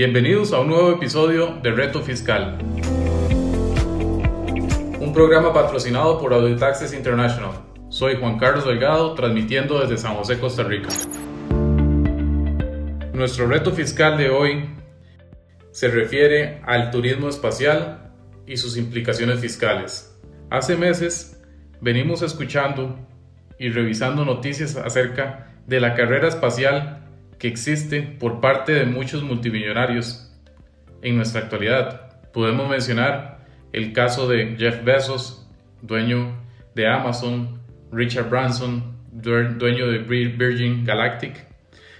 Bienvenidos a un nuevo episodio de Reto Fiscal, un programa patrocinado por Auditaxes International. Soy Juan Carlos Delgado, transmitiendo desde San José, Costa Rica. Nuestro reto fiscal de hoy se refiere al turismo espacial y sus implicaciones fiscales. Hace meses venimos escuchando y revisando noticias acerca de la carrera espacial que existe por parte de muchos multimillonarios en nuestra actualidad. Podemos mencionar el caso de Jeff Bezos, dueño de Amazon, Richard Branson, dueño de Virgin Galactic.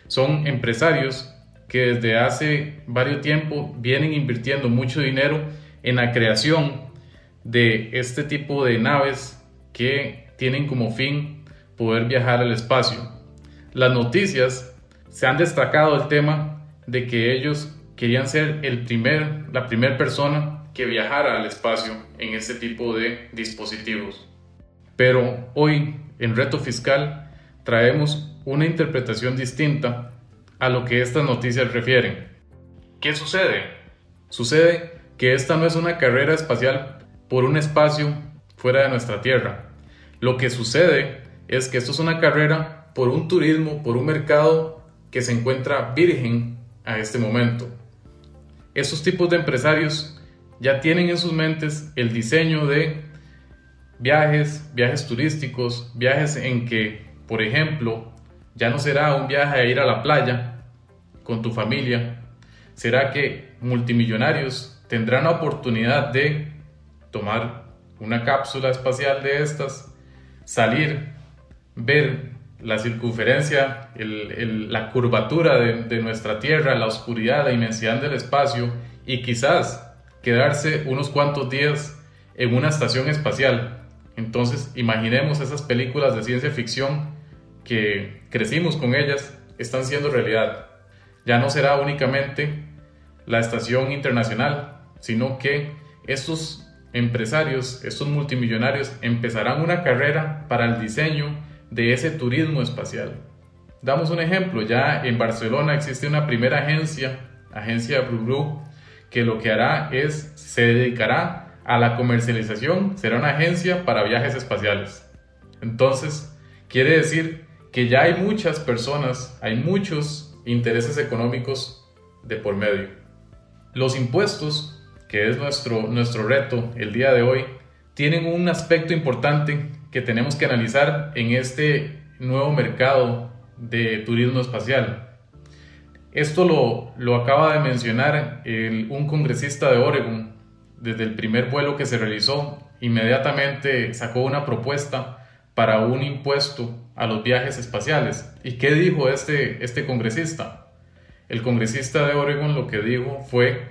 Son empresarios que desde hace varios tiempo vienen invirtiendo mucho dinero en la creación de este tipo de naves que tienen como fin poder viajar al espacio. Las noticias se han destacado el tema de que ellos querían ser el primer, la primera persona que viajara al espacio en este tipo de dispositivos. Pero hoy en Reto Fiscal traemos una interpretación distinta a lo que estas noticias refieren. ¿Qué sucede? Sucede que esta no es una carrera espacial por un espacio fuera de nuestra Tierra. Lo que sucede es que esto es una carrera por un turismo, por un mercado que se encuentra virgen a este momento. Estos tipos de empresarios ya tienen en sus mentes el diseño de viajes, viajes turísticos, viajes en que, por ejemplo, ya no será un viaje a ir a la playa con tu familia, será que multimillonarios tendrán la oportunidad de tomar una cápsula espacial de estas, salir, ver la circunferencia, la curvatura de, nuestra Tierra, la oscuridad, la inmensidad del espacio y quizás quedarse unos cuantos días en una estación espacial. Entonces imaginemos esas películas de ciencia ficción que crecimos con ellas, están siendo realidad. Ya no será únicamente la estación internacional, sino que estos empresarios, estos multimillonarios empezarán una carrera para el diseño de ese turismo espacial. Damos un ejemplo, ya en Barcelona existe una primera agencia, agencia Brugru, que lo que hará es, se dedicará a la comercialización, será una agencia para viajes espaciales. Entonces, quiere decir que ya hay muchas personas, hay muchos intereses económicos de por medio. Los impuestos que es nuestro, nuestro reto el día de hoy, tienen un aspecto importante que tenemos que analizar en este nuevo mercado de turismo espacial. Esto lo, lo acaba de mencionar un congresista de Oregon. Desde el primer vuelo que se realizó, inmediatamente sacó una propuesta para un impuesto a los viajes espaciales. ¿Y qué dijo este, este congresista? El congresista de Oregon lo que dijo fue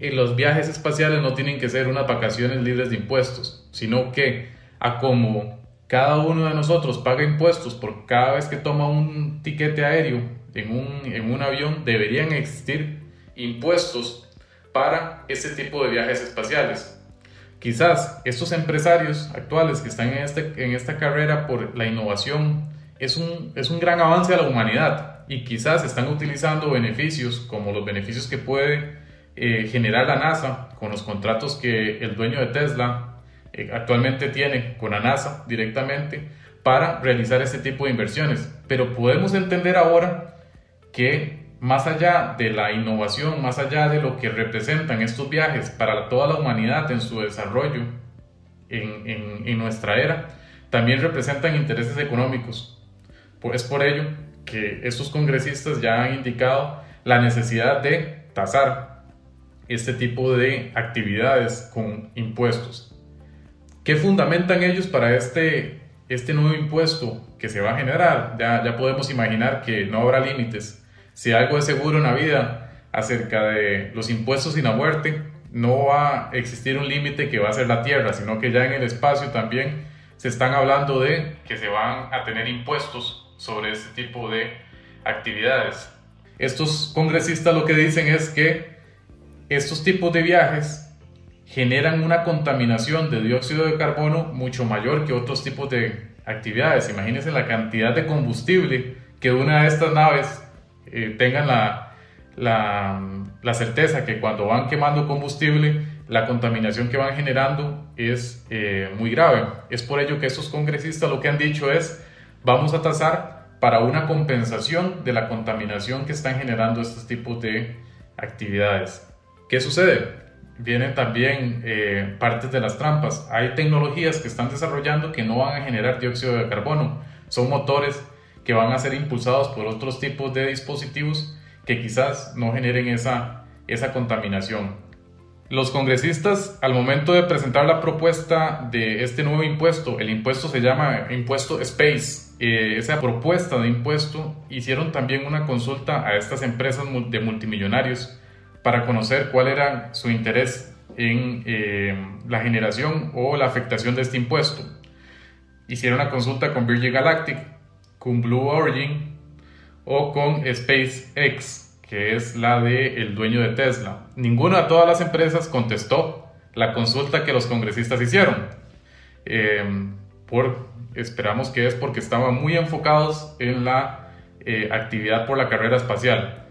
y los viajes espaciales no tienen que ser unas vacaciones libres de impuestos, sino que a como cada uno de nosotros paga impuestos por cada vez que toma un tiquete aéreo en un, en un avión, deberían existir impuestos para ese tipo de viajes espaciales. Quizás estos empresarios actuales que están en, este, en esta carrera por la innovación es un, es un gran avance a la humanidad y quizás están utilizando beneficios como los beneficios que puede eh, generar la NASA con los contratos que el dueño de Tesla actualmente tiene con la NASA directamente para realizar este tipo de inversiones. Pero podemos entender ahora que más allá de la innovación, más allá de lo que representan estos viajes para toda la humanidad en su desarrollo en, en nuestra era, también representan intereses económicos. Es por ello que estos congresistas ya han indicado la necesidad de tasar este tipo de actividades con impuestos. ¿Qué fundamentan ellos para este, este nuevo impuesto que se va a generar? Ya, ya podemos imaginar que no habrá límites. Si algo es seguro en la vida acerca de los impuestos sin la muerte, no va a existir un límite que va a ser la Tierra, sino que ya en el espacio también se están hablando de que se van a tener impuestos sobre este tipo de actividades. Estos congresistas lo que dicen es que estos tipos de viajes generan una contaminación de dióxido de carbono mucho mayor que otros tipos de actividades. Imagínense la cantidad de combustible que una de estas naves eh, tenga la, la, certeza que cuando van quemando combustible, la contaminación que van generando es eh, muy grave. Es por ello que estos congresistas lo que han dicho es, vamos a tasar para una compensación de la contaminación que están generando estos tipos de actividades. ¿Qué sucede? Vienen también eh, partes de las trampas. Hay tecnologías que están desarrollando que no van a generar dióxido de carbono. Son motores que van a ser impulsados por otros tipos de dispositivos que quizás no generen esa, esa contaminación. Los congresistas, al momento de presentar la propuesta de este nuevo impuesto, el impuesto se llama impuesto Space, eh, esa propuesta de impuesto, hicieron también una consulta a estas empresas de multimillonarios para conocer cuál era su interés en eh, la generación o la afectación de este impuesto. Hicieron una consulta con Virgin Galactic, con Blue Origin o con SpaceX, que es la del el dueño de Tesla. Ninguna de todas las empresas contestó la consulta que los congresistas hicieron. Eh, por, esperamos que es porque estaban muy enfocados en la eh, actividad por la carrera espacial.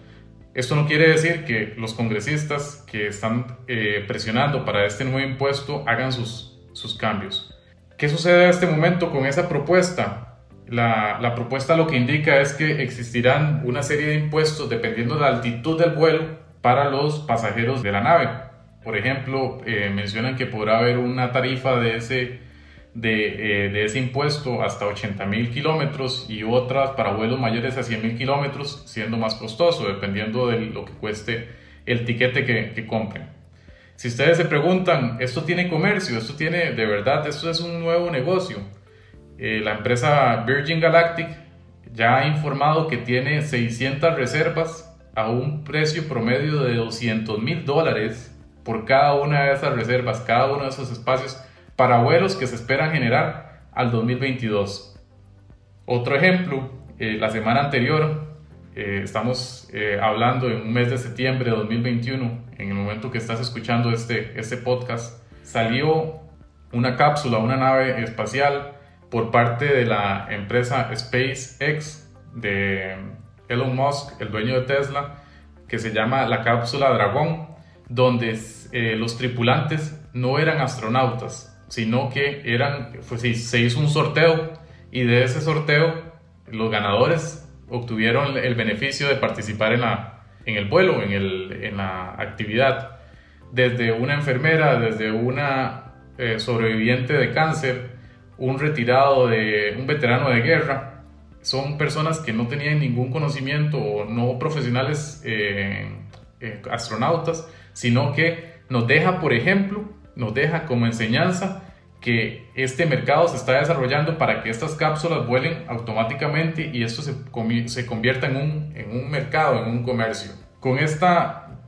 Esto no quiere decir que los congresistas que están eh, presionando para este nuevo impuesto hagan sus, sus cambios. ¿Qué sucede en este momento con esa propuesta? La, propuesta lo que indica es que existirán una serie de impuestos dependiendo de la altitud del vuelo para los pasajeros de la nave. Por ejemplo, eh, mencionan que podrá haber una tarifa de ese, de, eh, ese impuesto hasta 80 mil kilómetros y otras para vuelos mayores a 100 mil kilómetros, siendo más costoso, dependiendo de lo que cueste el tiquete que, que compren. Si ustedes se preguntan, ¿esto tiene comercio? ¿Esto tiene de verdad? ¿Esto es un nuevo negocio? Eh, la empresa Virgin Galactic ya ha informado que tiene 600 reservas a un precio promedio de 200 mil dólares por cada una de esas reservas, cada uno de esos espacios para vuelos que se esperan generar al 2022. Otro ejemplo, eh, la semana anterior, eh, estamos hablando en un mes de septiembre de 2021, en el momento que estás escuchando este, este podcast, salió una cápsula, una nave espacial por parte de la empresa SpaceX de Elon Musk, el dueño de Tesla, que se llama la cápsula Dragón, donde eh, los tripulantes no eran astronautas, sino que eran, pues se hizo un sorteo y de ese sorteo los ganadores obtuvieron el beneficio de participar en, la, en el vuelo, en, el, en la actividad. Desde una enfermera, desde una eh, sobreviviente de cáncer, un retirado de un veterano de guerra. Son personas que no tenían ningún conocimiento o no profesionales eh, eh, astronautas, sino que nos deja, por ejemplo, nos deja como enseñanza que este mercado se está desarrollando para que estas cápsulas vuelen automáticamente y esto se, se convierta en un, en un mercado, en un comercio. Con esta,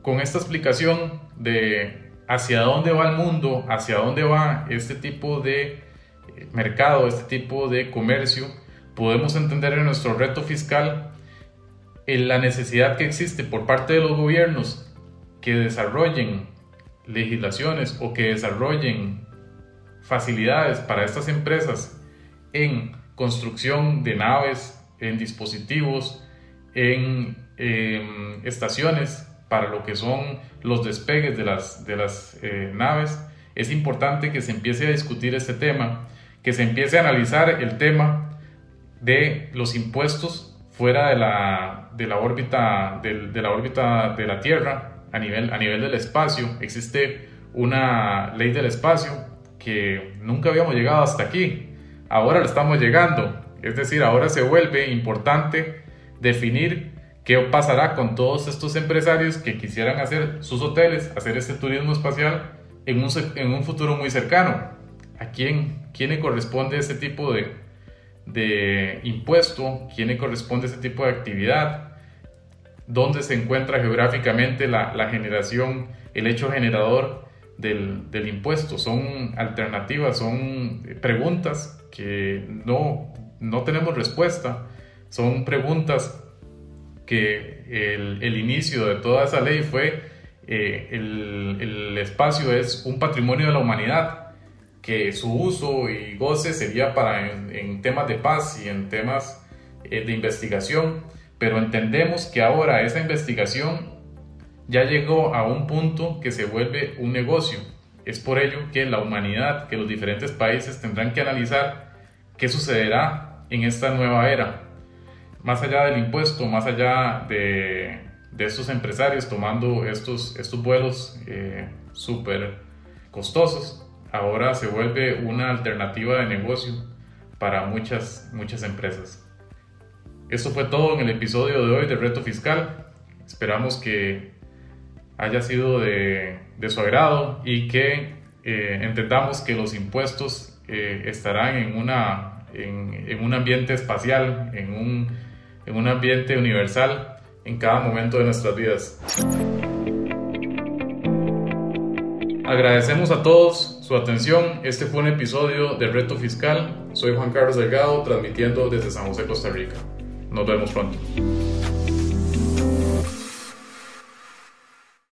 con esta explicación de hacia dónde va el mundo, hacia dónde va este tipo de mercado, este tipo de comercio, podemos entender en nuestro reto fiscal en la necesidad que existe por parte de los gobiernos que desarrollen legislaciones o que desarrollen facilidades para estas empresas en construcción de naves, en dispositivos, en em, estaciones para lo que son los despegues de las, de las eh, naves, es importante que se empiece a discutir este tema que se empiece a analizar el tema de los impuestos fuera de la, de la, órbita, de, la órbita de la Tierra a nivel, a nivel del espacio. Existe una ley del espacio que nunca habíamos llegado hasta aquí. Ahora le estamos llegando. Es decir, ahora se vuelve importante definir qué pasará con todos estos empresarios que quisieran hacer sus hoteles, hacer este turismo espacial en un, en un futuro muy cercano. ¿A quién quién le corresponde este tipo de, de impuesto, quién le corresponde este tipo de actividad, dónde se encuentra geográficamente la, generación, el hecho generador del, impuesto. Son alternativas, son preguntas que no, no tenemos respuesta, son preguntas que el, inicio de toda esa ley fue eh, el, el espacio es un patrimonio de la humanidad que su uso y goce sería para en, temas de paz y en temas eh, de investigación, pero entendemos que ahora esa investigación ya llegó a un punto que se vuelve un negocio. Es por ello que la humanidad, que los diferentes países tendrán que analizar qué sucederá en esta nueva era. Más allá del impuesto, más allá de, de estos empresarios tomando estos, estos vuelos eh, súper costosos, ahora se vuelve una alternativa de negocio para muchas, muchas empresas. Esto fue todo en el episodio de hoy de Reto Fiscal. Esperamos que haya sido de, su agrado y que eh, entendamos que los impuestos eh, estarán en, una, en, un ambiente espacial, en un, en un ambiente universal en cada momento de nuestras vidas. Agradecemos a todos su atención. Este fue un episodio de Reto Fiscal. Soy Juan Carlos Delgado, transmitiendo desde San José, Costa Rica. Nos vemos pronto.